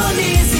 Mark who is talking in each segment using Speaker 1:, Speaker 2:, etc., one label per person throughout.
Speaker 1: Police.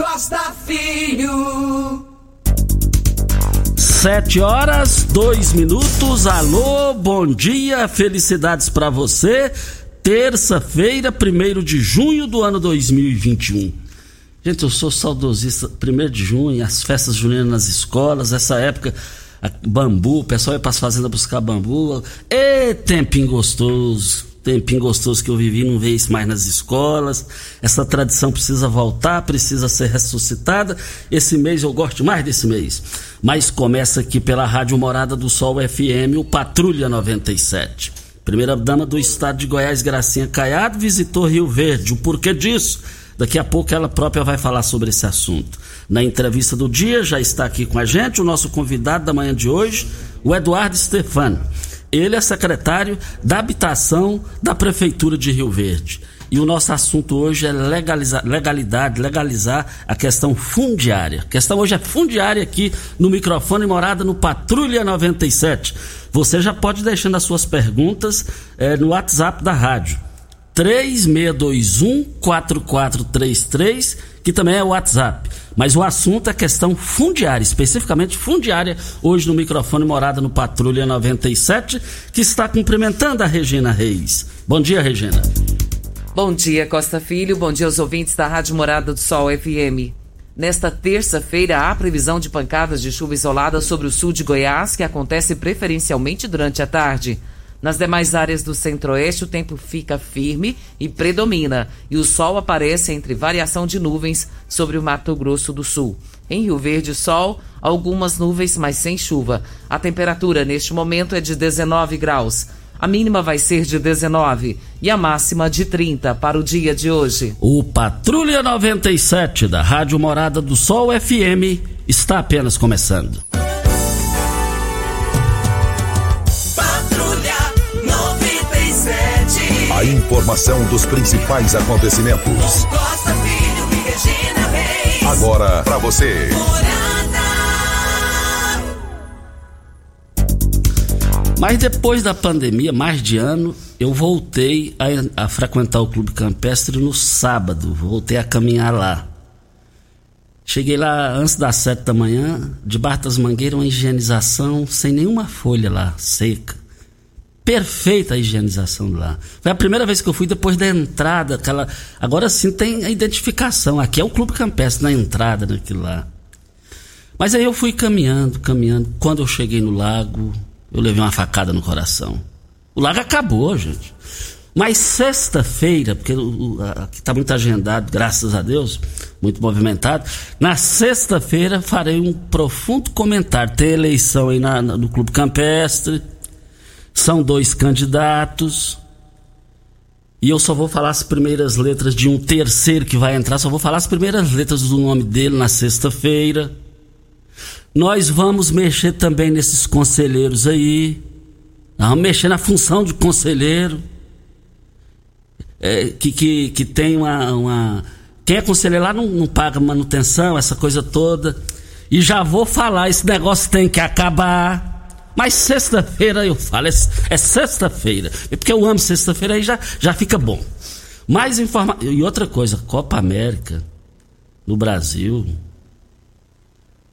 Speaker 1: Costa Filho.
Speaker 2: Sete horas, dois minutos. Alô, bom dia, felicidades para você. Terça-feira, 1 de junho do ano 2021. Gente, eu sou saudosista. 1 de junho, as festas juninas nas escolas, essa época, bambu, o pessoal ia para as fazendas buscar bambu. E tempinho gostoso. Tempinho gostoso que eu vivi, não vejo isso mais nas escolas. Essa tradição precisa voltar, precisa ser ressuscitada. Esse mês eu gosto mais desse mês. Mas começa aqui pela Rádio Morada do Sol FM, o Patrulha 97. Primeira dama do estado de Goiás, Gracinha Caiado, visitou Rio Verde. O porquê disso? Daqui a pouco ela própria vai falar sobre esse assunto. Na entrevista do dia, já está aqui com a gente o nosso convidado da manhã de hoje, o Eduardo Stefano. Ele é secretário da Habitação da Prefeitura de Rio Verde. E o nosso assunto hoje é legalizar, legalidade, legalizar a questão fundiária. A questão hoje é fundiária aqui no microfone morada no Patrulha 97. Você já pode deixando as suas perguntas eh, no WhatsApp da rádio. 3621-4433, que também é o WhatsApp. Mas o assunto é questão fundiária, especificamente fundiária, hoje no microfone Morada no Patrulha 97, que está cumprimentando a Regina Reis. Bom dia, Regina.
Speaker 3: Bom dia, Costa Filho. Bom dia aos ouvintes da Rádio Morada do Sol FM. Nesta terça-feira, há previsão de pancadas de chuva isolada sobre o sul de Goiás, que acontece preferencialmente durante a tarde. Nas demais áreas do centro-oeste, o tempo fica firme e predomina, e o sol aparece entre variação de nuvens sobre o Mato Grosso do Sul. Em Rio Verde, sol, algumas nuvens, mas sem chuva. A temperatura neste momento é de 19 graus. A mínima vai ser de 19 e a máxima de 30 para o dia de hoje.
Speaker 2: O Patrulha 97 da Rádio Morada do Sol FM está apenas começando.
Speaker 4: Informação dos principais acontecimentos.
Speaker 1: Costa Filho e Regina Reis.
Speaker 4: Agora para você.
Speaker 2: Mas depois da pandemia, mais de ano, eu voltei a, a frequentar o Clube Campestre no sábado. Voltei a caminhar lá. Cheguei lá antes das sete da manhã, debaixo das mangueiras, uma higienização sem nenhuma folha lá, seca. Perfeita a higienização lá. Foi a primeira vez que eu fui depois da entrada, aquela. Agora sim tem a identificação. Aqui é o Clube Campestre na entrada daquilo lá. Mas aí eu fui caminhando, caminhando. Quando eu cheguei no lago, eu levei uma facada no coração. O lago acabou, gente. Mas sexta-feira, porque aqui está muito agendado, graças a Deus, muito movimentado. Na sexta-feira farei um profundo comentário. Tem eleição aí na, na, no Clube Campestre. São dois candidatos. E eu só vou falar as primeiras letras de um terceiro que vai entrar, só vou falar as primeiras letras do nome dele na sexta-feira. Nós vamos mexer também nesses conselheiros aí. Vamos mexer na função de conselheiro. É, que, que, que tem uma, uma. Quem é conselheiro lá não, não paga manutenção, essa coisa toda. E já vou falar, esse negócio tem que acabar. Mas sexta-feira eu falo, é, é sexta-feira. É porque eu amo sexta-feira, aí já, já fica bom. Mais informação. E outra coisa, Copa América no Brasil.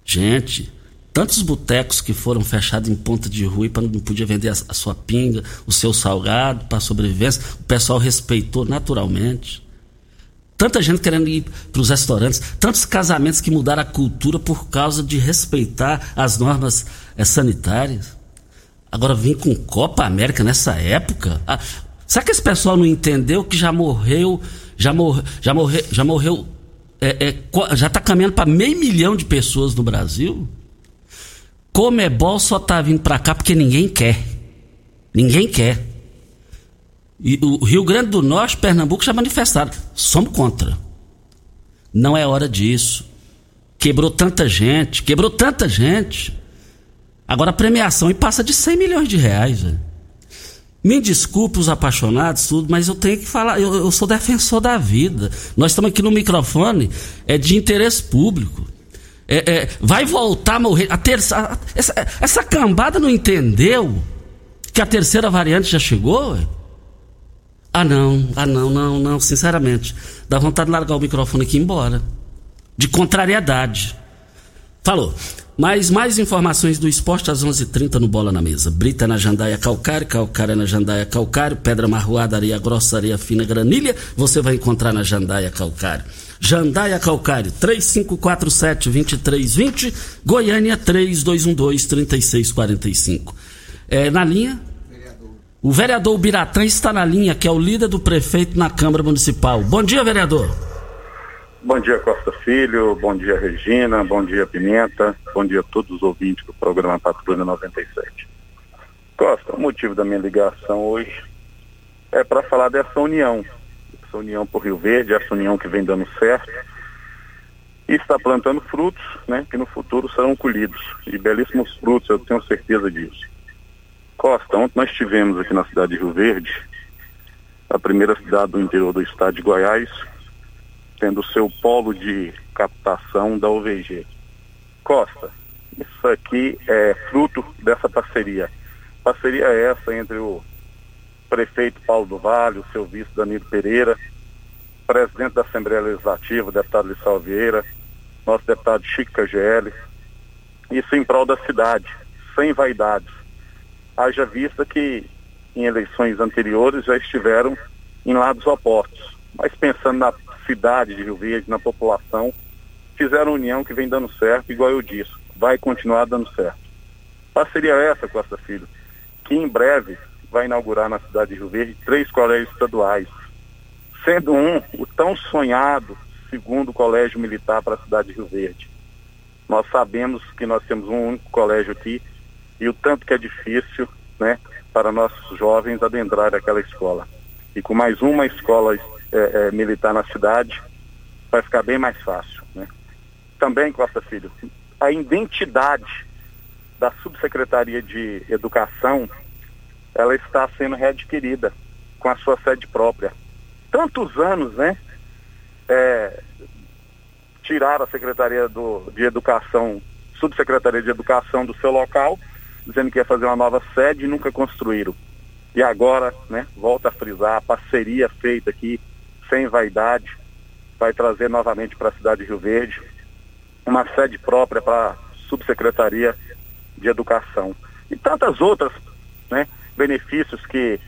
Speaker 2: Gente, tantos botecos que foram fechados em ponta de rua e não podia vender a, a sua pinga, o seu salgado para sobrevivência. O pessoal respeitou naturalmente. Tanta gente querendo ir para os restaurantes, tantos casamentos que mudaram a cultura por causa de respeitar as normas é, sanitárias. Agora vim com Copa América nessa época. Ah, será que esse pessoal não entendeu que já morreu, já, mor, já morreu, já morreu, é, é, já está caminhando para meio milhão de pessoas no Brasil? Comebol só está vindo para cá porque ninguém quer. Ninguém quer. E o Rio Grande do Norte, Pernambuco já manifestaram. Somos contra. Não é hora disso. Quebrou tanta gente, quebrou tanta gente. Agora a premiação e passa de 100 milhões de reais. Véio. Me desculpe os apaixonados, tudo, mas eu tenho que falar, eu, eu, sou defensor da vida. Nós estamos aqui no microfone, é de interesse público. É, é, vai voltar a morrer. A terça, essa, essa cambada não entendeu que a terceira variante já chegou? Véio? Ah, não, ah, não, não, não, sinceramente. Dá vontade de largar o microfone aqui e ir embora. De contrariedade. Falou. Mais, mais informações do esporte às 11:30 h 30 no Bola na Mesa. Brita na Jandaia Calcário, Calcário na Jandaia Calcário, Pedra Marroada, Areia Grossa, Areia Fina, Granilha, você vai encontrar na Jandaia Calcário. Jandaia Calcário, 3547-2320, Goiânia 3212-3645. É, na linha, o vereador Biratã está na linha, que é o líder do prefeito na Câmara Municipal. Bom dia, vereador.
Speaker 5: Bom dia, Costa Filho. Bom dia, Regina. Bom dia, Pimenta. Bom dia a todos os ouvintes do programa Patrulha 97. Costa, o motivo da minha ligação hoje é para falar dessa união. Essa união por Rio Verde, essa união que vem dando certo e está plantando frutos, né, que no futuro serão colhidos. E belíssimos frutos, eu tenho certeza disso. Costa, ontem nós tivemos aqui na cidade de Rio Verde, a primeira cidade do interior do estado de Goiás, tendo seu polo de captação da OVG. Costa, isso aqui é fruto dessa parceria. Parceria essa entre o prefeito Paulo do Vale, o seu vice Danilo Pereira, presidente da Assembleia Legislativa, o deputado Lissau Vieira, nosso deputado Chico KGL, isso em prol da cidade, sem vaidades. Haja vista que em eleições anteriores já estiveram em lados opostos. Mas pensando na cidade de Rio Verde, na população, fizeram união que vem dando certo, igual eu disse, vai continuar dando certo. Parceria essa, Costa Filho, que em breve vai inaugurar na cidade de Rio Verde três colégios estaduais, sendo um o tão sonhado segundo colégio militar para a cidade de Rio Verde. Nós sabemos que nós temos um único colégio aqui e o tanto que é difícil, né, para nossos jovens adentrar aquela escola. E com mais uma escola é, é, militar na cidade, vai ficar bem mais fácil. Né? Também, Costa Filho, a identidade da Subsecretaria de Educação, ela está sendo readquirida com a sua sede própria. Tantos anos, né? É, tirar a Secretaria do, de Educação, Subsecretaria de Educação do seu local, dizendo que ia fazer uma nova sede e nunca construíram. E agora, né, volta a frisar, a parceria feita aqui sem vaidade, vai trazer novamente para a cidade de Rio Verde uma sede própria para a subsecretaria de educação. E tantas outras né, benefícios que,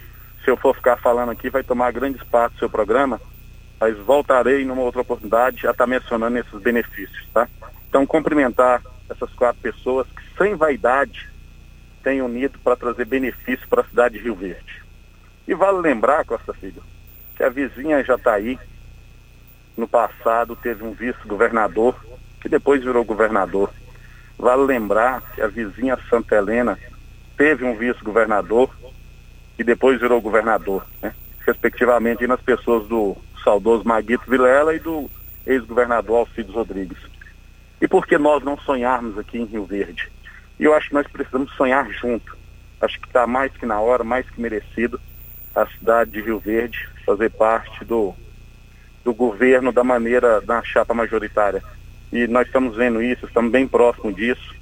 Speaker 5: se eu for ficar falando aqui, vai tomar grande espaço do seu programa, mas voltarei numa outra oportunidade a estar mencionando esses benefícios, tá? Então, cumprimentar essas quatro pessoas que, sem vaidade, têm unido para trazer benefício para a cidade de Rio Verde. E vale lembrar, Costa Filho, que a vizinha já está aí. No passado teve um vice-governador, que depois virou governador. Vale lembrar que a vizinha Santa Helena teve um vice-governador, que depois virou governador, né? respectivamente nas pessoas do saudoso Maguito Vilela e do ex-governador Alcides Rodrigues. E por que nós não sonharmos aqui em Rio Verde? E eu acho que nós precisamos sonhar junto. Acho que está mais que na hora, mais que merecido, a cidade de Rio Verde fazer parte do, do governo da maneira da chapa majoritária. E nós estamos vendo isso, estamos bem próximos disso,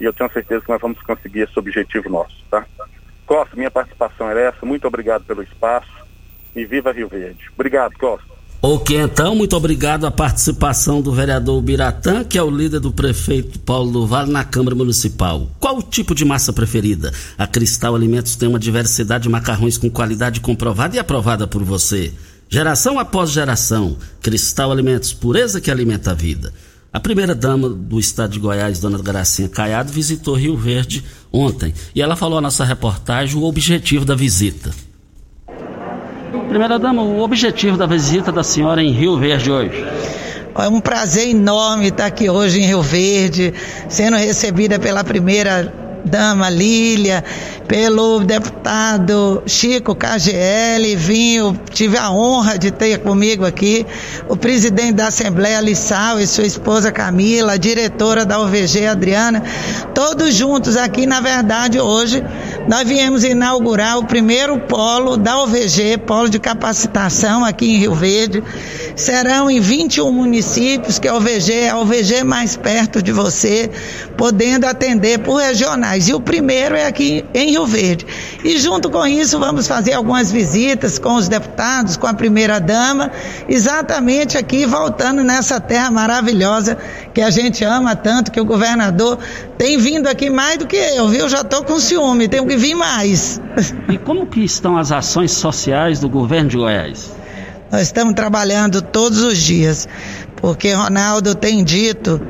Speaker 5: e eu tenho certeza que nós vamos conseguir esse objetivo nosso, tá? Costa, minha participação era essa, muito obrigado pelo espaço e viva Rio Verde. Obrigado, Costa.
Speaker 2: Ok, então, muito obrigado a participação do vereador Biratã, que é o líder do prefeito Paulo do Vale na Câmara Municipal. Qual o tipo de massa preferida? A Cristal Alimentos tem uma diversidade de macarrões com qualidade comprovada e aprovada por você. Geração após geração, Cristal Alimentos, pureza que alimenta a vida. A primeira-dama do estado de Goiás, dona Gracinha Caiado, visitou Rio Verde ontem e ela falou à nossa reportagem o objetivo da visita. Primeira dama, o objetivo da visita da senhora em Rio Verde hoje.
Speaker 6: É um prazer enorme estar aqui hoje em Rio Verde, sendo recebida pela primeira dama Lília, pelo deputado Chico KGL, vim, tive a honra de ter comigo aqui o presidente da Assembleia Lissau e sua esposa Camila, a diretora da OVG Adriana, todos juntos aqui, na verdade, hoje nós viemos inaugurar o primeiro polo da OVG, polo de capacitação aqui em Rio Verde. Serão em 21 municípios que a OVG é a OVG mais perto de você, podendo atender por regionais. E o primeiro é aqui em Rio Verde. E junto com isso, vamos fazer algumas visitas com os deputados, com a primeira-dama, exatamente aqui, voltando nessa terra maravilhosa que a gente ama tanto, que o governador tem vindo aqui mais do que eu, viu? Já estou com ciúme, tenho que vir mais.
Speaker 2: E como que estão as ações sociais do governo de Goiás?
Speaker 6: Nós estamos trabalhando todos os dias, porque Ronaldo tem dito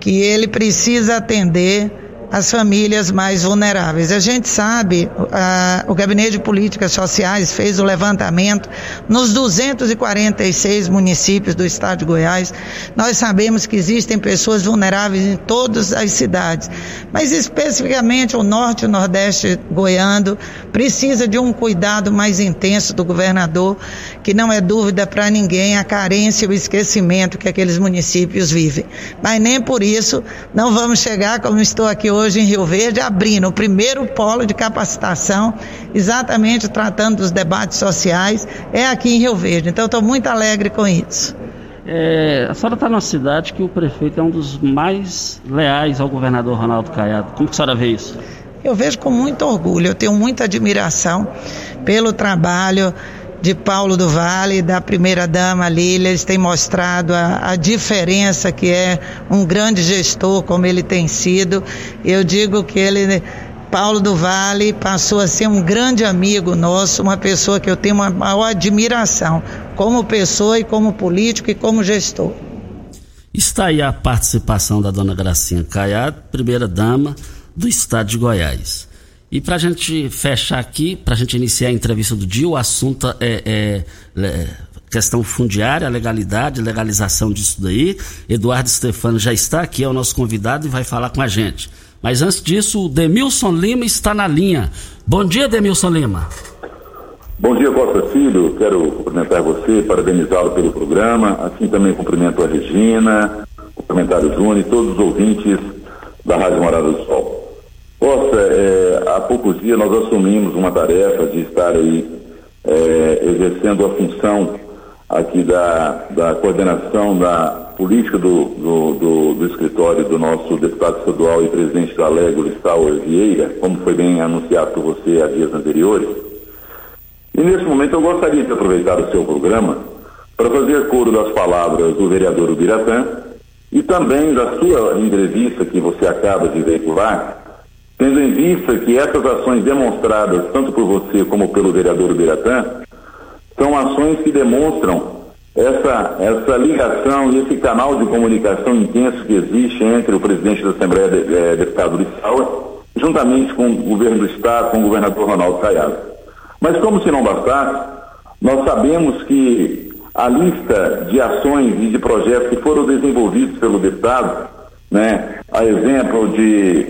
Speaker 6: que ele precisa atender as famílias mais vulneráveis. A gente sabe, a, o Gabinete de Políticas Sociais fez o levantamento nos 246 municípios do estado de Goiás. Nós sabemos que existem pessoas vulneráveis em todas as cidades, mas especificamente o norte e o nordeste goiano precisa de um cuidado mais intenso do governador, que não é dúvida para ninguém a carência e o esquecimento que aqueles municípios vivem. Mas nem por isso não vamos chegar como estou aqui hoje em Rio Verde, abrindo o primeiro polo de capacitação, exatamente tratando dos debates sociais, é aqui em Rio Verde. Então, estou muito alegre com isso.
Speaker 2: É, a senhora está numa cidade que o prefeito é um dos mais leais ao governador Ronaldo Caiado. Como que a senhora vê isso?
Speaker 6: Eu vejo com muito orgulho, eu tenho muita admiração pelo trabalho de Paulo do Vale, da primeira-dama Lília, eles têm mostrado a, a, diferença que é um grande gestor, como ele tem sido. Eu digo que ele, Paulo do Vale, passou a ser um grande amigo nosso, uma pessoa que eu tenho uma maior admiração, como pessoa e como político e como gestor.
Speaker 2: Está aí a participação da dona Gracinha Caiado, primeira-dama do estado de Goiás. E para a gente fechar aqui, para a gente iniciar a entrevista do dia, o assunto é, é, é, questão fundiária, legalidade, legalização disso daí. Eduardo Stefano já está aqui, é o nosso convidado e vai falar com a gente. Mas antes disso, o Demilson Lima está na linha. Bom dia, Demilson Lima.
Speaker 7: Bom dia, Costa Filho. Quero cumprimentar você, parabenizá-lo pelo programa. Assim também cumprimento a Regina, cumprimentar o Júnior e todos os ouvintes da Rádio Morada do Sol. Costa, é, há poucos dias nós assumimos uma tarefa de estar aí é, exercendo a função aqui da, da coordenação da política do, do, do, do, escritório do nosso deputado estadual e presidente da Lego, Lissauer Vieira, como foi bem anunciado por você há dias anteriores. E nesse momento eu gostaria de aproveitar o seu programa para fazer coro das palavras do vereador Ubiratã e também da sua entrevista que você acaba de veicular tendo em vista que essas ações demonstradas, tanto por você como pelo vereador Biratã, são ações que demonstram essa, essa ligação e esse canal de comunicação intenso que existe entre o presidente da Assembleia de, eh, Deputado Lissauer, juntamente com o governo do Estado, com o governador Ronaldo Caiado. Mas como se não bastasse, nós sabemos que a lista de ações e de projetos que foram desenvolvidos pelo deputado, né, a exemplo de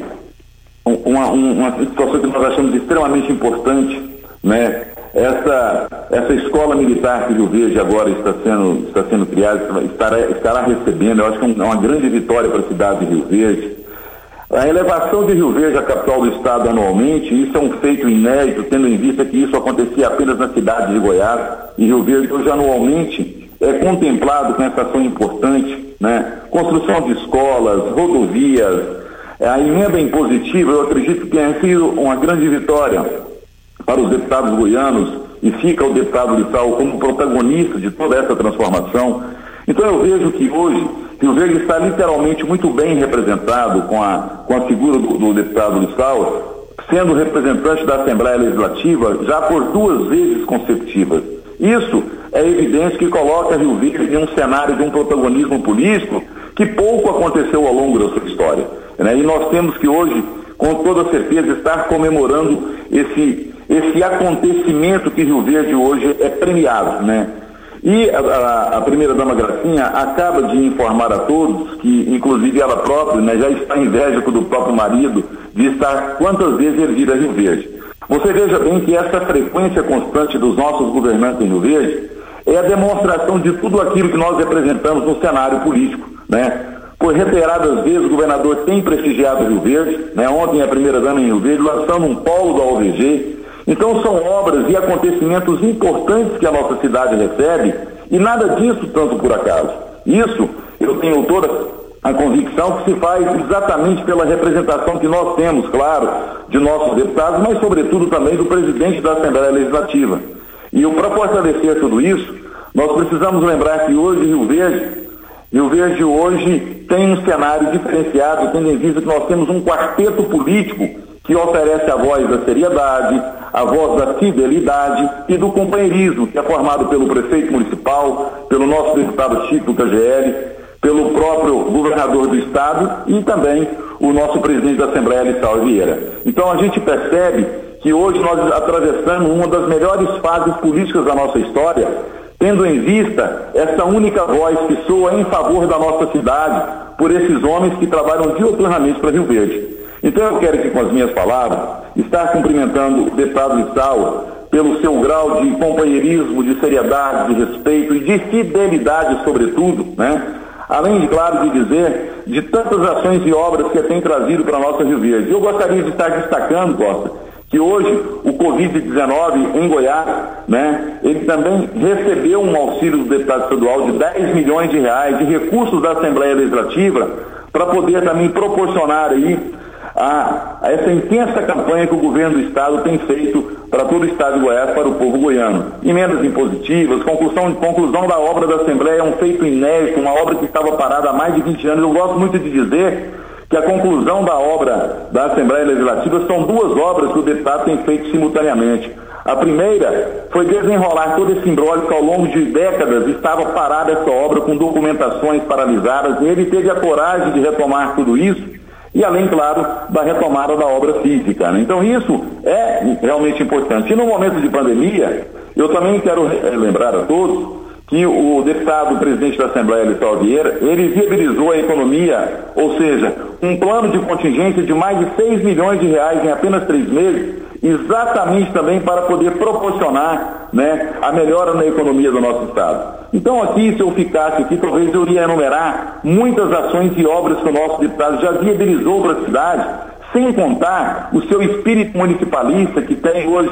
Speaker 7: uma, uma situação que nós achamos extremamente importante, né, essa, essa escola militar que Rio Verde agora está sendo, está sendo criada, estará, estará recebendo, eu acho que é uma grande vitória para a cidade de Rio Verde. A elevação de Rio Verde à capital do estado anualmente, isso é um feito inédito, tendo em vista que isso acontecia apenas na cidade de Goiás, e Rio Verde hoje anualmente é contemplado com essa ação importante, né? Construção de escolas, rodovias, a emenda impositiva, eu acredito que tenha sido uma grande vitória para os deputados goianos e fica o deputado Lissau como protagonista de toda essa transformação. Então eu vejo que hoje Rio Verde está literalmente muito bem representado com a, com a figura do, do deputado Lissau, sendo representante da Assembleia Legislativa já por duas vezes consecutivas. Isso é evidência que coloca Rio Verde em um cenário de um protagonismo político que pouco aconteceu ao longo da sua história. Né? E nós temos que hoje, com toda certeza, estar comemorando esse esse acontecimento que Rio Verde hoje é premiado, né? E a, a, a primeira-dama Gracinha acaba de informar a todos que, inclusive ela própria, né, já está invérgico do próprio marido de estar quantas vezes ele vir a Rio Verde. Você veja bem que essa frequência constante dos nossos governantes em Rio Verde é a demonstração de tudo aquilo que nós representamos no cenário político, né? Por reiteradas vezes o governador tem prestigiado Rio Verde, né? Ontem a primeira-dama em Rio Verde, lançando um polo da OVG, então são obras e acontecimentos importantes que a nossa cidade recebe e nada disso tanto por acaso. Isso eu tenho toda a convicção que se faz exatamente pela representação que nós temos, claro, de nossos deputados, mas sobretudo também do presidente da Assembleia Legislativa. E para fortalecer tudo isso, nós precisamos lembrar que hoje Rio Verde, Rio Verde hoje tem um cenário diferenciado, tendo em vista que nós temos um quarteto político que oferece a voz da seriedade, a voz da fidelidade e do companheirismo, que é formado pelo prefeito municipal, pelo nosso deputado Chico do KGL, pelo próprio governador do estado e também o nosso presidente da Assembleia, Lissau Vieira. Então a gente percebe que hoje nós atravessamos uma das melhores fases políticas da nossa história, tendo em vista essa única voz que soa em favor da nossa cidade por esses homens que trabalham diuturnamente para Rio Verde. Então eu quero que com as minhas palavras estar cumprimentando o deputado Lissau pelo seu grau de companheirismo, de seriedade, de respeito e de fidelidade, sobretudo, né? Além, de, claro, de dizer de tantas ações e obras que tem trazido para a nossa Rio Verde. Eu gostaria de estar destacando, Costa, que hoje o Covid-19 em Goiás, né, ele também recebeu um auxílio do deputado estadual de 10 milhões de reais de recursos da Assembleia Legislativa para poder também proporcionar aí a, a, essa intensa campanha que o governo do Estado tem feito para todo o Estado de Goiás, para o povo goiano. Emendas impositivas, conclusão, conclusão da obra da Assembleia é um feito inédito, uma obra que estava parada há mais de 20 anos. Eu gosto muito de dizer que a conclusão da obra da Assembleia Legislativa são duas obras que o deputado tem feito simultaneamente. A primeira foi desenrolar todo esse imbróglio que ao longo de décadas estava parada essa obra com documentações paralisadas. E ele teve a coragem de retomar tudo isso e além, claro, da retomada da obra física. Né? Então isso é realmente importante. E no momento de pandemia, eu também quero eh, lembrar a todos que o deputado presidente da Assembleia Eleitoral Vieira, ele viabilizou a economia, ou seja, um plano de contingência de mais de 6 milhões de reais em apenas três meses, exatamente também para poder proporcionar né, a melhora na economia do nosso Estado. Então aqui, se eu ficasse aqui, talvez eu iria enumerar muitas ações e obras que o nosso deputado já viabilizou para a cidade, sem contar o seu espírito municipalista que tem hoje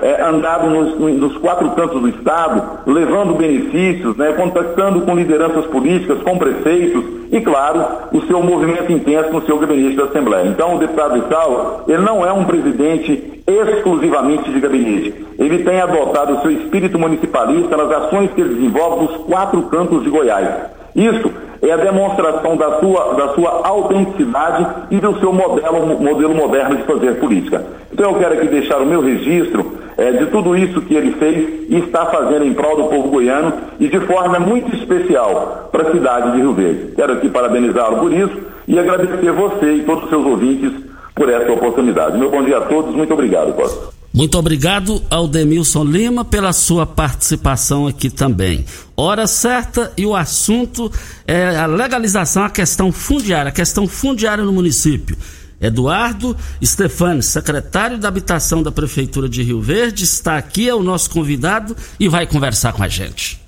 Speaker 7: é, andado nos, nos, quatro cantos do Estado, levando benefícios, né, contactando com lideranças políticas, com prefeitos e, claro, o seu movimento intenso no seu gabinete da Assembleia. Então, o deputado Vital, ele não é um presidente exclusivamente de gabinete. Ele tem adotado o seu espírito municipalista nas ações que ele desenvolve nos quatro cantos de Goiás. Isso é a demonstração da sua, da sua autenticidade e do seu modelo, modelo moderno de fazer política. Então eu quero aqui deixar o meu registro é, de tudo isso que ele fez e está fazendo em prol do povo goiano e de forma muito especial para a cidade de Rio Verde. Quero aqui parabenizá-lo por isso e agradecer você e todos os seus ouvintes por essa oportunidade. Meu bom dia a todos, muito obrigado, Costa.
Speaker 2: Muito obrigado ao Demilson Lima pela sua participação aqui também. Hora certa e o assunto é a legalização, a questão fundiária, a questão fundiária no município. Eduardo Stefani, secretário da Habitação da Prefeitura de Rio Verde, está aqui, é o nosso convidado e vai conversar com a gente.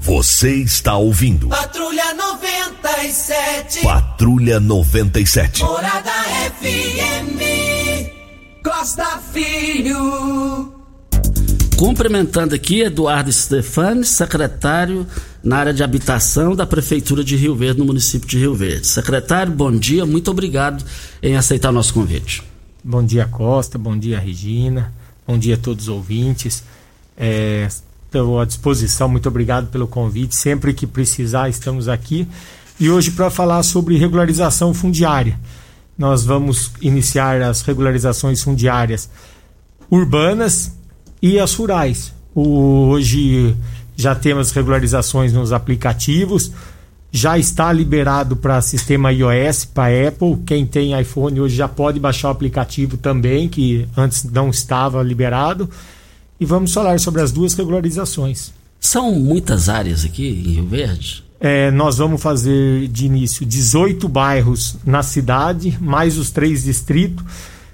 Speaker 4: Você está ouvindo.
Speaker 1: Patrulha 97.
Speaker 4: Patrulha 97.
Speaker 1: Morada FM. Costa Filho.
Speaker 2: Cumprimentando aqui Eduardo Stefani, secretário na área de habitação da Prefeitura de Rio Verde, no município de Rio Verde. Secretário, bom dia, muito obrigado em aceitar o nosso convite.
Speaker 8: Bom dia, Costa, bom dia, Regina, bom dia a todos os ouvintes. É, estou à disposição, muito obrigado pelo convite. Sempre que precisar, estamos aqui. E hoje para falar sobre regularização fundiária. Nós vamos iniciar as regularizações fundiárias urbanas e as rurais. Hoje já temos regularizações nos aplicativos, já está liberado para sistema iOS, para Apple. Quem tem iPhone hoje já pode baixar o aplicativo também, que antes não estava liberado. E vamos falar sobre as duas regularizações.
Speaker 2: São muitas áreas aqui em Rio Verde?
Speaker 8: É, nós vamos fazer de início 18 bairros na cidade, mais os três distritos,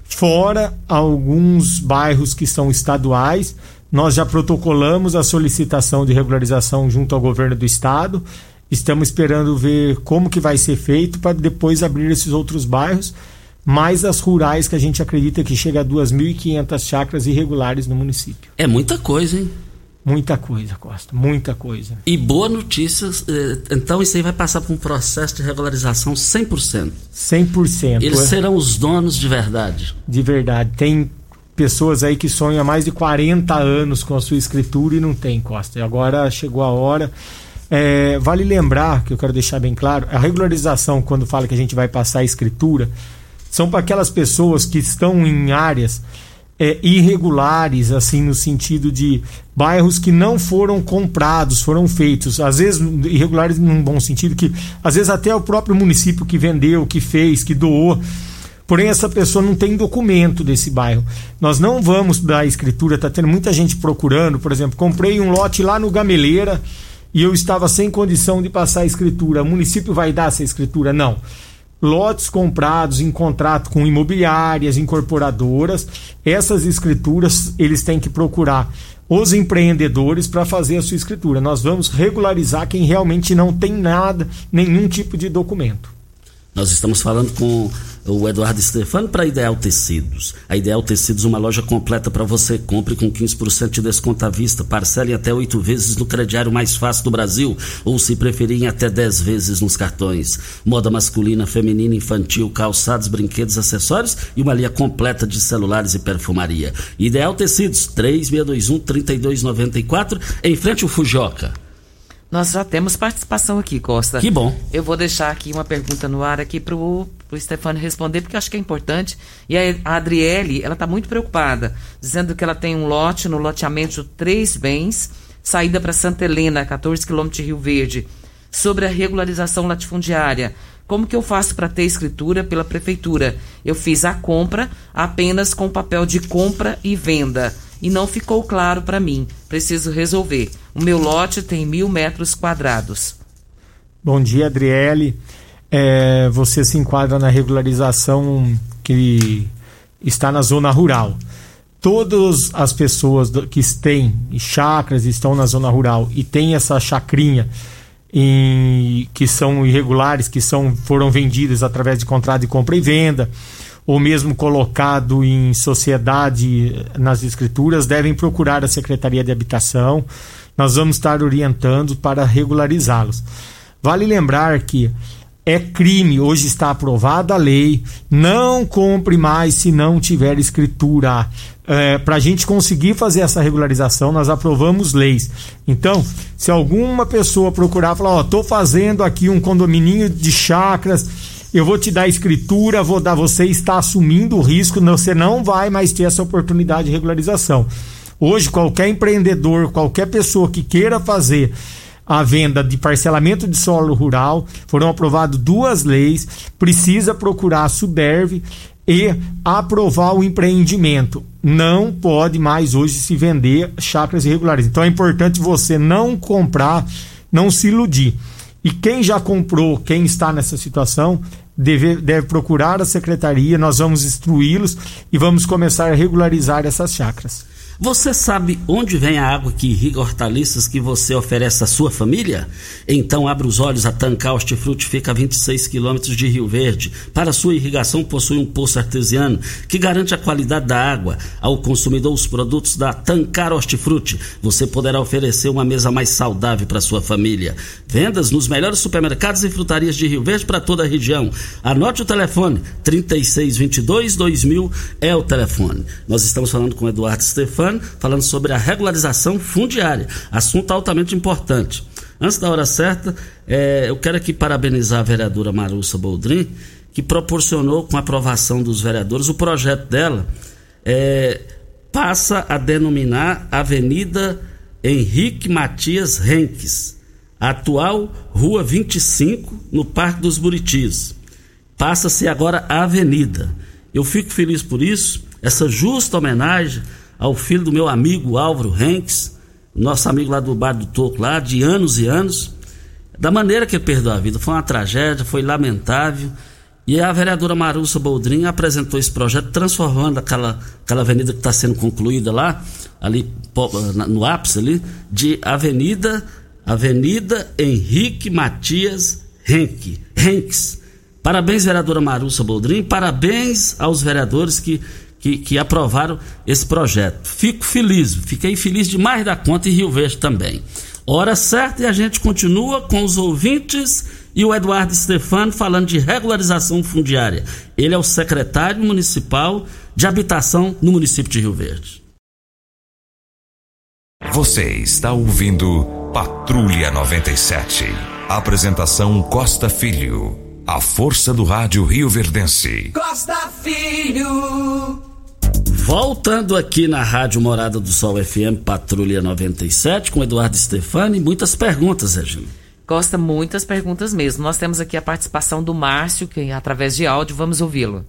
Speaker 8: fora alguns bairros que são estaduais. Nós já protocolamos a solicitação de regularização junto ao governo do estado. Estamos esperando ver como que vai ser feito para depois abrir esses outros bairros, mais as rurais que a gente acredita que chega a 2.500 chacras irregulares no município.
Speaker 2: É muita coisa, hein?
Speaker 8: Muita coisa, Costa, muita coisa.
Speaker 2: E boa notícia, eh, então isso aí vai passar por um processo de regularização 100%.
Speaker 8: 100%.
Speaker 2: Eles
Speaker 8: é.
Speaker 2: serão os donos de verdade.
Speaker 8: De verdade. Tem pessoas aí que sonham há mais de 40 anos com a sua escritura e não tem, Costa. E agora chegou a hora. É, vale lembrar, que eu quero deixar bem claro, a regularização, quando fala que a gente vai passar a escritura, são para aquelas pessoas que estão em áreas é, irregulares, assim, no sentido de bairros que não foram comprados, foram feitos. Às vezes, irregulares num bom sentido, que às vezes até o próprio município que vendeu, que fez, que doou. Porém, essa pessoa não tem documento desse bairro. Nós não vamos dar escritura, está tendo muita gente procurando. Por exemplo, comprei um lote lá no Gameleira e eu estava sem condição de passar a escritura. O município vai dar essa escritura? Não lotes comprados em contrato com imobiliárias, incorporadoras, essas escrituras eles têm que procurar os empreendedores para fazer a sua escritura. Nós vamos regularizar quem realmente não tem nada, nenhum tipo de documento.
Speaker 2: Nós estamos falando com o Eduardo Stefano para Ideal Tecidos. A Ideal Tecidos, uma loja completa para você. Compre com 15% de desconto à vista. Parcele até oito vezes no crediário mais fácil do Brasil. Ou, se preferirem, até 10 vezes nos cartões. Moda masculina, feminina, infantil, calçados, brinquedos, acessórios e uma linha completa de celulares e perfumaria. Ideal Tecidos, 3621-3294, em frente ao Fujoca.
Speaker 3: Nós já temos participação aqui, Costa.
Speaker 2: Que bom.
Speaker 3: Eu vou deixar aqui uma pergunta no ar aqui pro, pro Stefano responder, porque eu acho que é importante. E a Adriele, ela tá muito preocupada, dizendo que ela tem um lote no loteamento Três Bens, saída para Santa Helena, 14 quilômetros de Rio Verde, sobre a regularização latifundiária. Como que eu faço para ter escritura pela prefeitura? Eu fiz a compra apenas com papel de compra e venda e não ficou claro para mim. Preciso resolver. O meu lote tem mil metros quadrados.
Speaker 8: Bom dia, Adriele. É, você se enquadra na regularização que está na zona rural. Todas as pessoas que têm chacras estão na zona rural e tem essa chacrinha em- que são irregulares, que são, foram vendidas através de contrato de compra e venda, ou mesmo colocado em sociedade nas escrituras, devem procurar a Secretaria de Habitação. Nós vamos estar orientando para regularizá-los. Vale lembrar que é crime, hoje está aprovada a lei, não compre mais se não tiver escritura. é, para a gente conseguir fazer essa regularização, nós aprovamos leis. Então, se alguma pessoa procurar falar, ó, tô fazendo aqui um condomínio de chacras, eu vou te dar escritura, vou dar, você está assumindo o risco, você não vai mais ter essa oportunidade de regularização. Hoje, qualquer empreendedor, qualquer pessoa que queira fazer a venda de parcelamento de solo rural, foram aprovadas duas leis, precisa procurar a Suderve e aprovar o empreendimento. Não pode mais hoje se vender chácaras irregulares. Então é importante você não comprar, não se iludir. E quem já comprou, quem está nessa situação, deve, deve procurar a secretaria, nós vamos instruí-los e vamos começar a regularizar essas chácaras.
Speaker 2: Você sabe onde vem a água que irriga hortaliças que você oferece à sua família? Então abra os olhos, a Tancar Hortifruti fica a 26 quilômetros de Rio Verde. Para sua irrigação possui um poço artesiano que garante a qualidade da água. Ao consumidor os produtos da Tancar Hortifruti, você poderá oferecer uma mesa mais saudável para sua família. Vendas nos melhores supermercados e frutarias de Rio Verde para toda a região. Anote o telefone 3622 2000 é o telefone. Nós estamos falando com Eduardo Stefano falando sobre a regularização fundiária, assunto altamente importante. Antes da hora certa, é, eu quero aqui parabenizar a vereadora Marussa Boldrin, que proporcionou com a aprovação dos vereadores o projeto dela é, passa a denominar Avenida Henrique Matias Renques, atual Rua 25, no Parque dos Buritis. Passa a ser agora a Avenida. Eu fico feliz por isso, essa justa homenagem ao filho do meu amigo Álvaro Henks, nosso amigo lá do Bar do Toco, lá de anos e anos, da maneira que ele perdeu a vida. Foi uma tragédia, foi lamentável. E a vereadora Marussa Boldrin apresentou esse projeto, transformando aquela, aquela avenida que está sendo concluída lá, ali no ápice ali, de Avenida Avenida Henrique Matias Henke, Henks. Parabéns, vereadora Marussa Boldrin, parabéns aos vereadores que que, que aprovaram esse projeto. Fico feliz, fiquei feliz demais da conta e Rio Verde também. Hora certa e a gente continua com os ouvintes e o Eduardo Stefano falando de regularização fundiária. Ele é o secretário municipal de habitação no município de Rio Verde.
Speaker 9: Você está ouvindo Patrulha 97. Apresentação Costa Filho. A força do rádio Rio Verdense.
Speaker 1: Costa Filho.
Speaker 2: Voltando aqui na Rádio Morada do Sol FM, Patrulha 97, com Eduardo Stefani, muitas perguntas, Regina.
Speaker 3: Costa, muitas perguntas mesmo. Nós temos aqui a participação do Márcio, que através de áudio vamos ouvi-lo.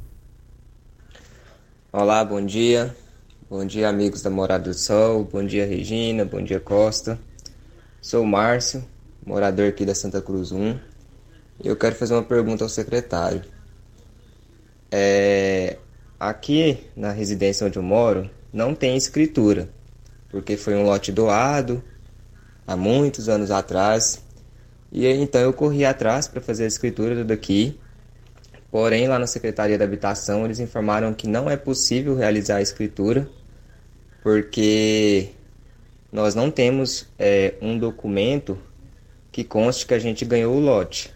Speaker 10: Olá, bom dia. Bom dia, amigos da Morada do Sol. Bom dia, Regina. Bom dia, Costa. Sou o Márcio, morador aqui da Santa Cruz 1. Eu quero fazer uma pergunta ao secretário. É, Aqui na residência onde eu moro não tem escritura, porque foi um lote doado há muitos anos atrás. E então eu corri atrás para fazer a escritura daqui. Porém, lá na Secretaria da Habitação, eles informaram que não é possível realizar a escritura, porque nós não temos é, um documento que conste que a gente ganhou o lote.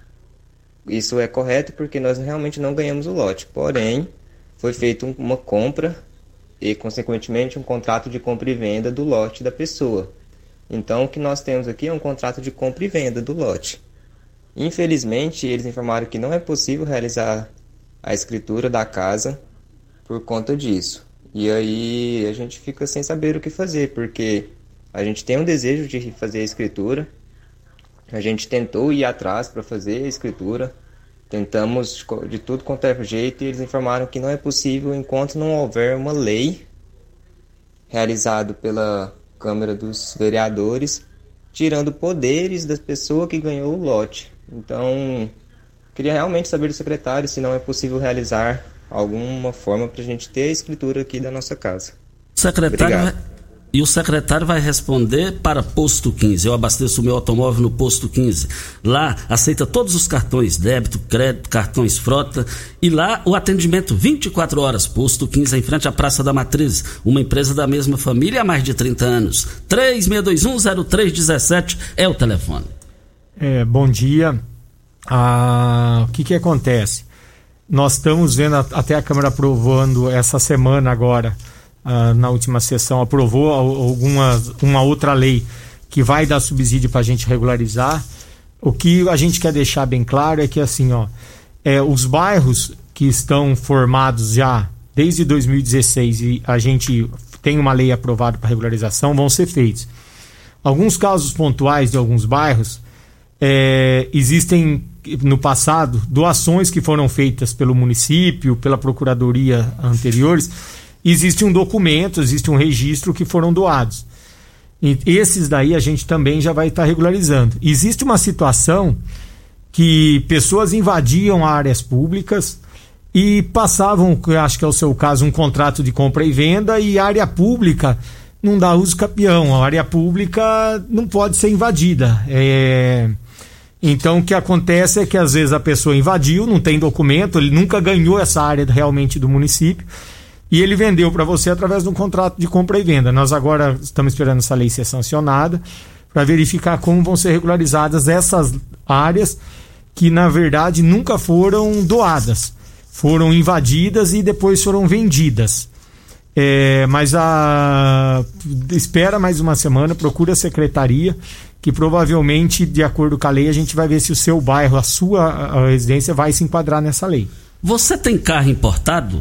Speaker 10: Isso é correto porque nós realmente não ganhamos o lote. Porém, foi feita uma compra e, consequentemente, um contrato de compra e venda do lote da pessoa. Então, o que nós temos aqui é um contrato de compra e venda do lote. Infelizmente, eles informaram que não é possível realizar a escritura da casa por conta disso. E aí a gente fica sem saber o que fazer, porque a gente tem um desejo de fazer a escritura, a gente tentou ir atrás para fazer a escritura, Tentamos de tudo quanto é jeito e eles informaram que não é possível enquanto não houver uma lei realizada pela Câmara dos Vereadores, tirando poderes da pessoa que ganhou o lote. Então, queria realmente saber do secretário se não é possível realizar alguma forma para a gente ter a escritura aqui da nossa casa.
Speaker 2: Secretário, Obrigado e o secretário vai responder para posto 15. Eu abasteço o meu automóvel no posto 15. Lá aceita todos os cartões, débito, crédito, cartões frota e lá o atendimento 24 horas. Posto 15 em frente à Praça da Matriz, uma empresa da mesma família há mais de 30 anos. 36210317 é o telefone.
Speaker 8: É, bom dia. Ah, o que que acontece? Nós estamos vendo até a Câmara aprovando essa semana agora ah, na última sessão aprovou alguma uma outra lei que vai dar subsídio para a gente regularizar. O que a gente quer deixar bem claro é que assim, ó, é, os bairros que estão formados já desde 2016 e a gente tem uma lei aprovada para regularização vão ser feitos. Alguns casos pontuais de alguns bairros é, existem no passado doações que foram feitas pelo município, pela procuradoria anteriores. Existe um documento, existe um registro que foram doados. E esses daí a gente também já vai estar regularizando. Existe uma situação que pessoas invadiam áreas públicas e passavam, acho que é o seu caso, um contrato de compra e venda e área pública não dá uso capião. A área pública não pode ser invadida. É... Então o que acontece é que às vezes a pessoa invadiu, não tem documento, ele nunca ganhou essa área realmente do município e ele vendeu para você através de um contrato de compra e venda. Nós agora estamos esperando essa lei ser sancionada para verificar como vão ser regularizadas essas áreas que na verdade nunca foram doadas, foram invadidas e depois foram vendidas. É, mas a espera mais uma semana, procura a secretaria, que provavelmente, de acordo com a lei, a gente vai ver se o seu bairro, a sua a residência, vai se enquadrar nessa lei.
Speaker 2: Você tem carro importado?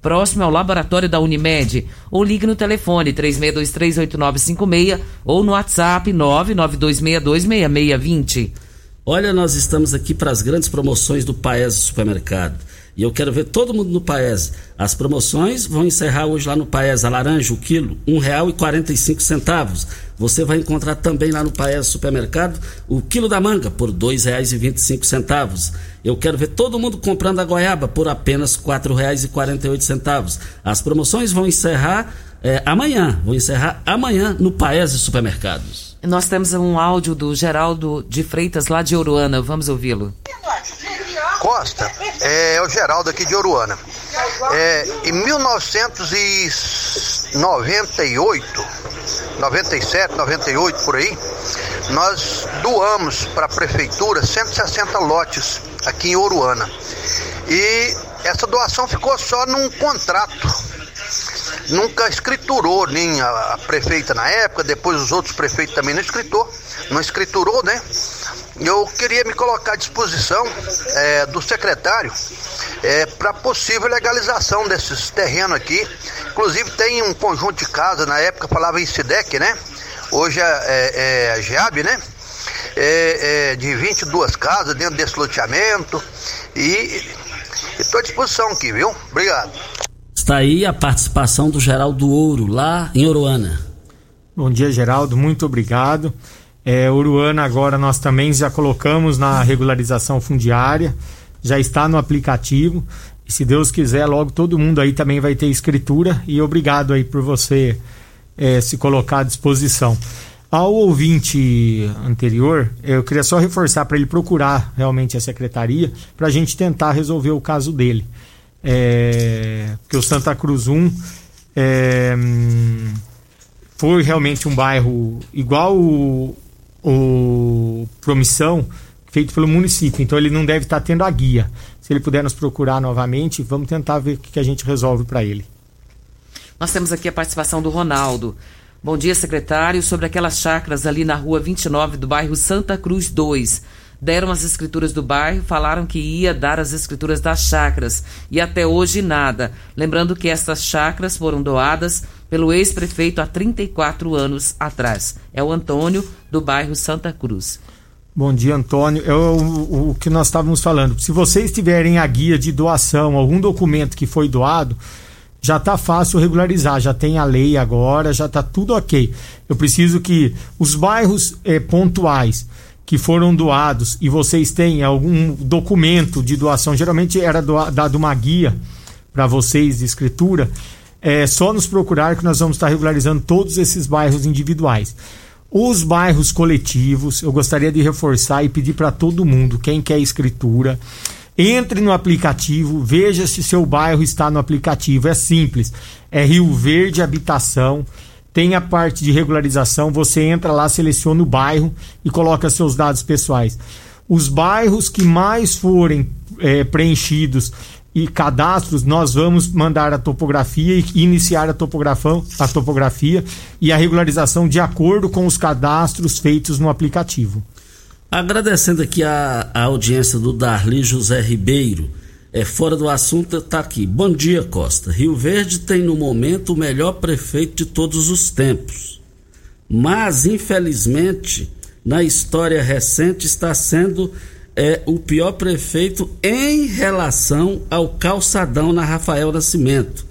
Speaker 3: próximo ao laboratório da Unimed, ou ligue no telefone 36238956 ou no WhatsApp 992626620.
Speaker 2: Olha, nós estamos aqui para as grandes promoções do Paes Supermercado. E eu quero ver todo mundo no Paes. As promoções vão encerrar hoje lá no Paes. A laranja, o quilo, R$ 1,45. Você vai encontrar também lá no Paes Supermercado o quilo da manga por R$ 2,25. Eu quero ver todo mundo comprando a goiaba por apenas R$ 4,48. As promoções vão encerrar é, amanhã. Vão encerrar amanhã no Paes Supermercados.
Speaker 3: Nós temos um áudio do Geraldo de Freitas lá de Oruana. Vamos ouvi-lo.
Speaker 11: Costa, é o Geraldo aqui de Oruana. É, em 1998, 97, 98 por aí, nós doamos para a prefeitura 160 lotes aqui em Oruana. E essa doação ficou só num contrato. Nunca escriturou, nem a, a prefeita na época, depois os outros prefeitos também não escritou, não escriturou, né? Eu queria me colocar à disposição é, do secretário é, para possível legalização desses terrenos aqui. Inclusive tem um conjunto de casas, na época falava em SIDEC, né? Hoje é, é, é GEAB, né? É, é, de 22 casas dentro desse loteamento. E estou à disposição aqui, viu? Obrigado.
Speaker 2: Está aí a participação do Geraldo Ouro, lá em Oruana.
Speaker 8: Bom dia, Geraldo. Muito obrigado. É, Uruana agora nós também já colocamos na regularização fundiária, já está no aplicativo. E se Deus quiser, logo todo mundo aí também vai ter escritura. E obrigado aí por você é, se colocar à disposição. Ao ouvinte anterior, eu queria só reforçar para ele procurar realmente a secretaria para a gente tentar resolver o caso dele. É, porque o Santa Cruz 1 é, hum, foi realmente um bairro igual o, o promissão feito pelo município. Então ele não deve estar tendo a guia. Se ele puder nos procurar novamente, vamos tentar ver o que a gente resolve para ele.
Speaker 3: Nós temos aqui a participação do Ronaldo. Bom dia, secretário. Sobre aquelas chácaras ali na rua 29 do bairro Santa Cruz 2. Deram as escrituras do bairro, falaram que ia dar as escrituras das chácaras e até hoje nada. Lembrando que essas chácaras foram doadas pelo ex-prefeito há 34 anos atrás. É o Antônio, do bairro Santa Cruz.
Speaker 8: Bom dia, Antônio. É o, o, que nós estávamos falando. Se vocês tiverem a guia de doação, algum documento que foi doado, já está fácil regularizar, já tem a lei agora, já está tudo ok. Eu preciso que os bairros eh, pontuais que foram doados e vocês têm algum documento de doação, geralmente era doa, dado uma guia para vocês de escritura, é só nos procurar que nós vamos estar regularizando todos esses bairros individuais. Os bairros coletivos, eu gostaria de reforçar e pedir para todo mundo, quem quer escritura, entre no aplicativo, veja se seu bairro está no aplicativo. É simples. É Rio Verde Habitação. Tem a parte de regularização. Você entra lá, seleciona o bairro e coloca seus dados pessoais. Os bairros que mais forem é, preenchidos e cadastros, nós vamos mandar a topografia e iniciar a, topografão, a topografia e a regularização de acordo com os cadastros feitos no aplicativo.
Speaker 2: Agradecendo aqui a, a audiência do Darli José Ribeiro. É fora do assunto, está aqui. Bom dia, Costa. Rio Verde tem no momento o melhor prefeito de todos os tempos. Mas, infelizmente, na história recente está sendo é o pior prefeito em relação ao calçadão na Rafael Nascimento,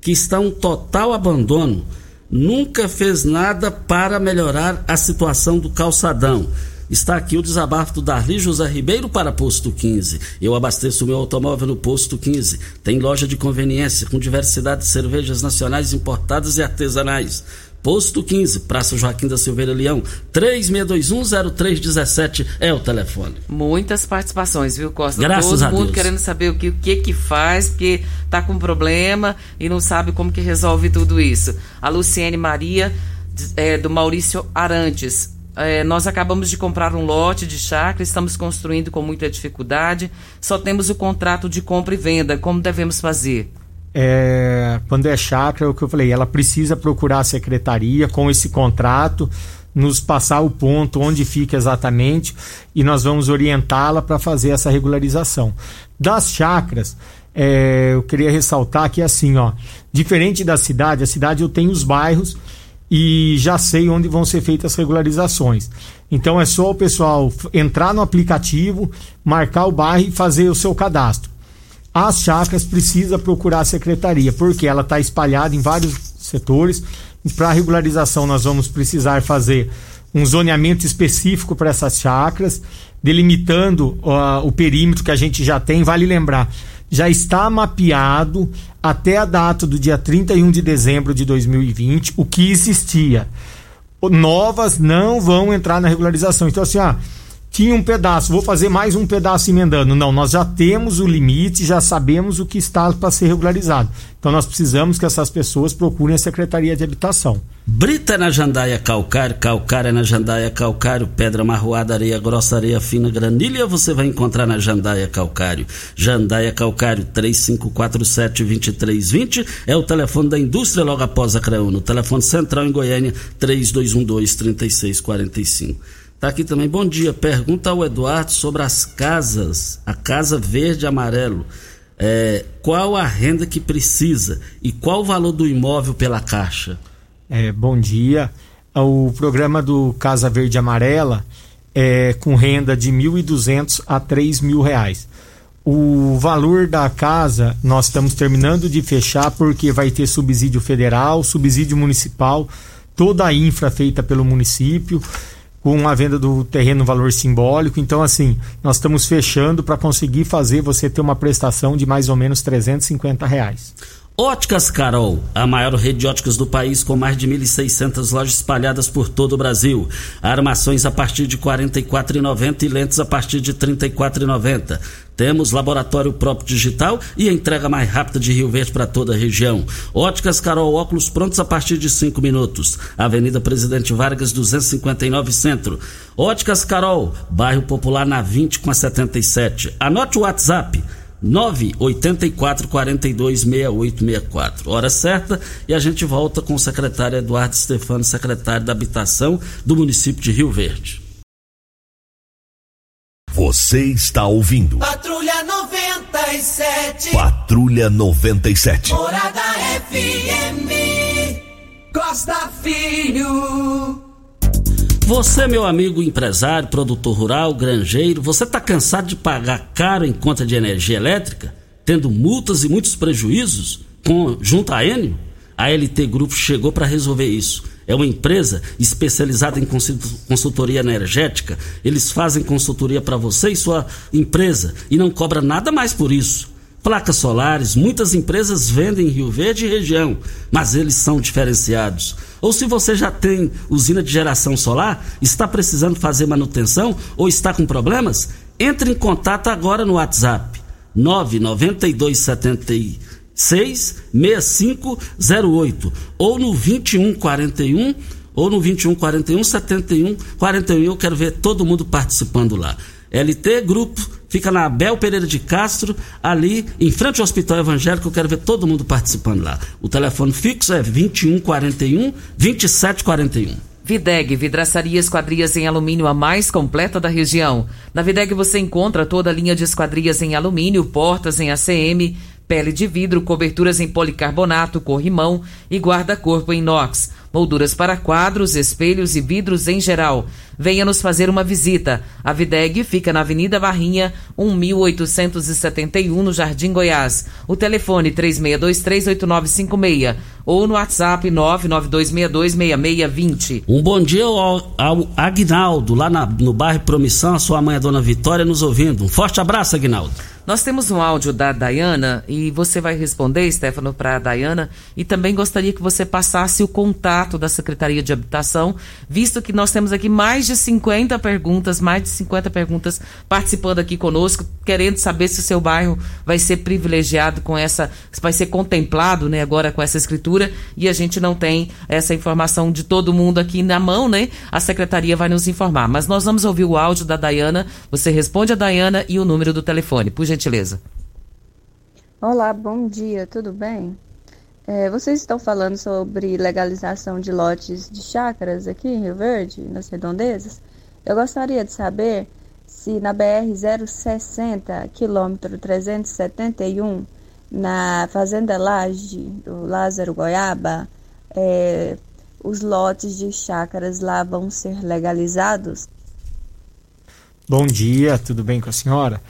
Speaker 2: que está um total abandono. Nunca fez nada para melhorar a situação do calçadão. Está aqui o desabafo do Darli José Ribeiro para Posto 15. Eu abasteço meu automóvel no Posto 15. Tem loja de conveniência com diversidade de cervejas nacionais importadas e artesanais. Posto 15, Praça Joaquim da Silveira Leão, 36210317 é o telefone.
Speaker 3: Muitas participações, viu, Costa?
Speaker 2: Graças
Speaker 3: Todo
Speaker 2: a
Speaker 3: mundo
Speaker 2: Deus.
Speaker 3: querendo saber o que, o que que faz, porque tá com problema e não sabe como que resolve tudo isso. A Luciene Maria, é, do Maurício Arantes. É, nós acabamos de comprar um lote de chácara, estamos construindo com muita dificuldade, só temos o contrato de compra e venda. Como devemos fazer?
Speaker 8: É, quando é chácara, é o que eu falei, ela precisa procurar a secretaria com esse contrato, nos passar o ponto onde fica exatamente e nós vamos orientá-la para fazer essa regularização. Das chacras, é, eu queria ressaltar que assim, ó, diferente da cidade, a cidade eu tenho os bairros e já sei onde vão ser feitas as regularizações. Então é só o pessoal entrar no aplicativo, marcar o bairro e fazer o seu cadastro as chacras precisa procurar a secretaria, porque ela está espalhada em vários setores. Para regularização, nós vamos precisar fazer um zoneamento específico para essas chacras, delimitando uh, o perímetro que a gente já tem. Vale lembrar, já está mapeado até a data do dia 31 de dezembro de 2020 o que existia. Novas não vão entrar na regularização. Então, assim, ah tinha um pedaço, vou fazer mais um pedaço emendando. Não, nós já temos o limite, já sabemos o que está para ser regularizado. Então nós precisamos que essas pessoas procurem a Secretaria de Habitação.
Speaker 2: Brita na jandaia calcário, calcário na jandaia calcário, pedra marroada, areia grossa, areia fina, granilha, você vai encontrar na jandaia calcário. Jandaia calcário 3547-2320 é o telefone da indústria logo após a Creúno. Telefone central em Goiânia 3212-3645. Tá aqui também. Bom dia. Pergunta ao Eduardo sobre as casas, a casa verde e amarelo. É, qual a renda que precisa e qual o valor do imóvel pela caixa?
Speaker 8: É, bom dia. O programa do Casa Verde Amarela é com renda de R$ 1.200 a R$ reais. O valor da casa nós estamos terminando de fechar porque vai ter subsídio federal, subsídio municipal, toda a infra feita pelo município com a venda do terreno valor simbólico. Então, assim, nós estamos fechando para conseguir fazer você ter uma prestação de mais ou menos 350 reais.
Speaker 2: Óticas Carol, a maior rede de óticas do país com mais de 1.600 lojas espalhadas por todo o Brasil. Armações a partir de R$ 44,90 e lentes a partir de R$ 34,90. Temos laboratório próprio digital e entrega mais rápida de Rio Verde para toda a região. Óticas Carol, óculos prontos a partir de 5 minutos. Avenida Presidente Vargas, 259 Centro. Óticas Carol, bairro Popular na 20 com a 77. Anote o WhatsApp. 984 42 6864. Hora certa e a gente volta com o secretário Eduardo Stefano, secretário da Habitação do município de Rio Verde.
Speaker 4: Você está ouvindo
Speaker 1: Patrulha 97.
Speaker 4: Patrulha 97.
Speaker 1: Morada FM. Costa Filho.
Speaker 2: Você, meu amigo empresário, produtor rural, granjeiro, você está cansado de pagar caro em conta de energia elétrica, tendo multas e muitos prejuízos? com, junto à Enio, a LT Grupo chegou para resolver isso. É uma empresa especializada em consultoria energética. Eles fazem consultoria para você e sua empresa e não cobra nada mais por isso. Placas solares, muitas empresas vendem em Rio Verde e região, mas eles são diferenciados. Ou se você já tem usina de geração solar, está precisando fazer manutenção ou está com problemas, entre em contato agora no WhatsApp 99270 6508 ou no 2141 ou no 2141 71 41. Eu quero ver todo mundo participando lá. LT Grupo fica na Abel Pereira de Castro, ali em frente ao Hospital Evangélico. Eu quero ver todo mundo participando lá. O telefone fixo é 2141 2741.
Speaker 3: Videg, vidraçaria esquadrias em alumínio a mais completa da região. Na Videg você encontra toda a linha de esquadrias em alumínio, portas em ACM, pele de vidro, coberturas em policarbonato, corrimão e guarda-corpo em inox, molduras para quadros, espelhos e vidros em geral. Venha nos fazer uma visita. A Videg fica na Avenida Barrinha, 1871, no Jardim Goiás. O telefone 36238956 ou no WhatsApp 992626620.
Speaker 2: Um bom dia ao, ao Agnaldo, lá na, no bairro Promissão, a sua mãe, a dona Vitória, nos ouvindo. Um forte abraço, Agnaldo.
Speaker 3: Nós temos um áudio da Dayana e você vai responder, Stefano, para a Dayana. E também gostaria que você passasse o contato da Secretaria de Habitação, visto que nós temos aqui mais de 50 perguntas, mais de 50 perguntas participando aqui conosco, querendo saber se o seu bairro vai ser privilegiado com essa, vai ser contemplado, né, agora com essa escritura. E a gente não tem essa informação de todo mundo aqui na mão, né? A Secretaria vai nos informar. Mas nós vamos ouvir o áudio da Dayana. Você responde a Dayana e o número do telefone. Por gentileza.
Speaker 12: Olá, bom dia, tudo bem? É, vocês estão falando sobre legalização de lotes de chácaras aqui em Rio Verde, nas redondezas? Eu gostaria de saber se na BR-060, quilômetro 371, na Fazenda Laje, do Lázaro Goiaba, é, os lotes de chácaras lá vão ser legalizados?
Speaker 8: Bom dia, tudo bem com a senhora?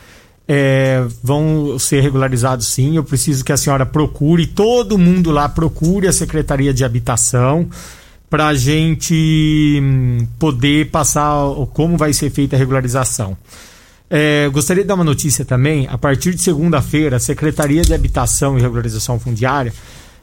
Speaker 8: É, vão ser regularizados sim. Eu preciso que a senhora procure, todo mundo lá procure a Secretaria de Habitação para a gente hum, poder passar como vai ser feita a regularização. É, gostaria de dar uma notícia também. A partir de segunda-feira, a Secretaria de Habitação e Regularização Fundiária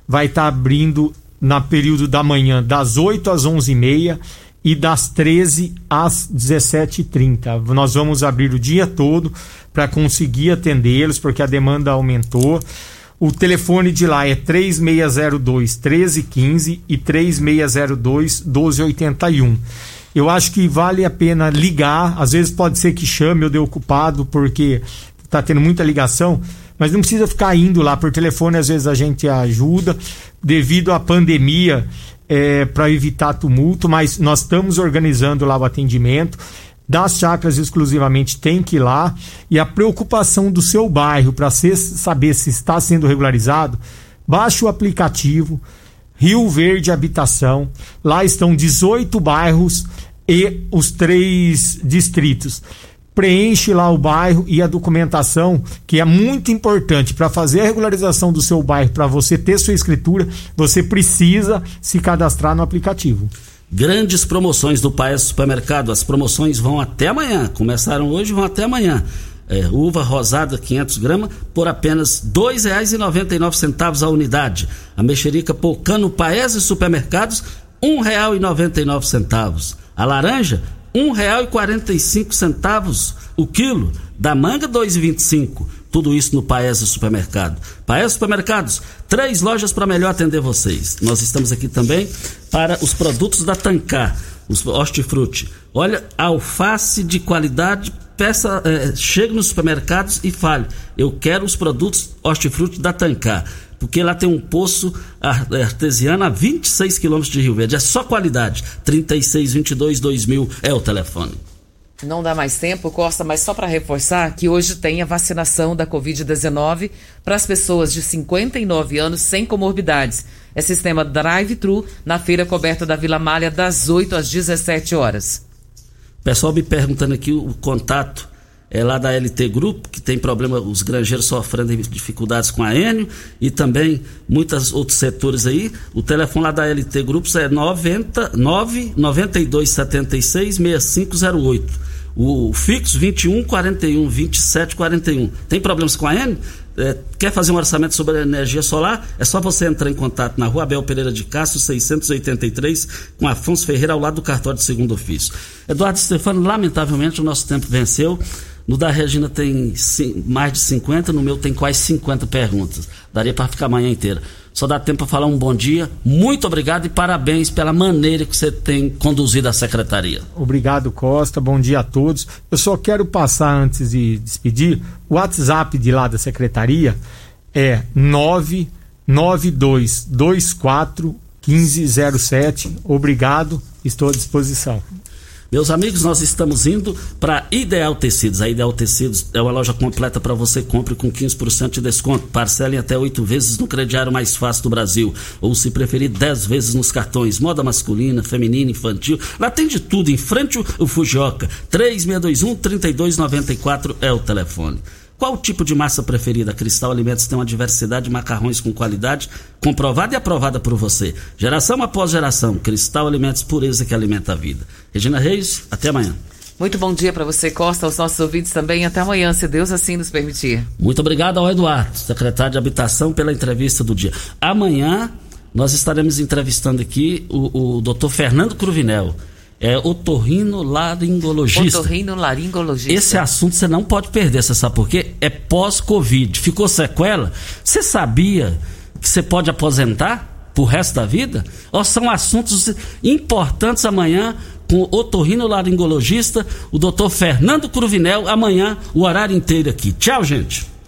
Speaker 8: vai estar tá abrindo na período da manhã das 8 às 11h30 e das 13 às 17h30. Nós vamos abrir o dia todo para conseguir atendê-los, porque a demanda aumentou. O telefone de lá é 3602 1315 e 3602 1281. Eu acho que vale a pena ligar, às vezes pode ser que chame eu dê ocupado porque está tendo muita ligação, mas não precisa ficar indo lá por telefone, às vezes a gente ajuda. Devido à pandemia, é, para evitar tumulto, mas nós estamos organizando lá o atendimento. Das chacras exclusivamente tem que ir lá e a preocupação do seu bairro para saber se está sendo regularizado, baixe o aplicativo Rio Verde Habitação. Lá estão 18 bairros e os três distritos preenche lá o bairro e a documentação, que é muito importante para fazer a regularização do seu bairro, para você ter sua escritura, você precisa se cadastrar no aplicativo.
Speaker 2: Grandes promoções do Paes Supermercado. As promoções vão até amanhã. Começaram hoje vão até amanhã. É, uva rosada 500 gramas por apenas R$ 2,99 a unidade. A mexerica Pocano Paes e Supermercados R$ 1,99. A laranja R$ 1,45 o quilo. Da manga, R$ 2,25. Tudo isso no Paese Supermercado. Paese Supermercados, três lojas para melhor atender vocês. Nós estamos aqui também para os produtos da Tancar, os hortifruti. Olha, alface de qualidade, peça, é, chegue nos supermercados e fale. Eu quero os produtos hortifruti da Tancar porque lá tem um poço artesiano a 26 quilômetros de Rio Verde. É só qualidade. 3622 2000 é o telefone.
Speaker 3: Não dá mais tempo, Costa, mas só para reforçar que hoje tem a vacinação da Covid-19 para as pessoas de 59 anos sem comorbidades. É sistema drive-thru na feira coberta da Vila Malha das 8 às 17 horas.
Speaker 2: Pessoal me perguntando aqui o contato é lá da LT Grupo, que tem problema, os granjeiros sofrendo dificuldades com a Enio e também muitos outros setores aí. O telefone lá da LT Grupos é 90 992 76 6508. O fixo 21 41 27 41. Tem problemas com a Enio? É, quer fazer um orçamento sobre a energia solar? É só você entrar em contato na rua Abel Pereira de Castro, 683, com Afonso Ferreira, ao lado do cartório de segundo ofício. Eduardo Stefano, lamentavelmente o nosso tempo venceu. No da Regina tem mais de 50, no meu tem quase 50 perguntas. Daria para ficar a manhã inteira. Só dá tempo para falar um bom dia. Muito obrigado e parabéns pela maneira que você tem conduzido a secretaria.
Speaker 8: Obrigado, Costa. Bom dia a todos. Eu só quero passar antes de despedir. O WhatsApp de lá da secretaria é 99224 1507. Obrigado, estou à disposição.
Speaker 2: Meus amigos, nós estamos indo para Ideal Tecidos. A Ideal Tecidos é uma loja completa para você. Compre com 15% de desconto. Parcelem até oito vezes no crediário mais fácil do Brasil. Ou, se preferir, 10 vezes nos cartões. Moda masculina, feminina, infantil. Lá tem de tudo. Em frente o Fujioka. 3621-3294 é o telefone. Qual o tipo de massa preferida? Cristal Alimentos tem uma diversidade de macarrões com qualidade comprovada e aprovada por você. Geração após geração. Cristal Alimentos, pureza que alimenta a vida. Regina Reis, até amanhã.
Speaker 3: Muito bom dia para você, Costa, aos nossos ouvintes também. Até amanhã, se Deus assim nos permitir.
Speaker 2: Muito obrigado ao Eduardo, secretário de Habitação, pela entrevista do dia. Amanhã nós estaremos entrevistando aqui o, o doutor Fernando Cruvinel é otorrino laringologista.
Speaker 3: Otorrino laringologista.
Speaker 2: Esse assunto você não pode perder, você sabe por quê? É pós-Covid. Ficou sequela? Você sabia que você pode aposentar pro resto da vida? Ou são assuntos importantes amanhã com o otorrino laringologista, o doutor Fernando Cruvinel, amanhã o horário inteiro aqui. Tchau, gente.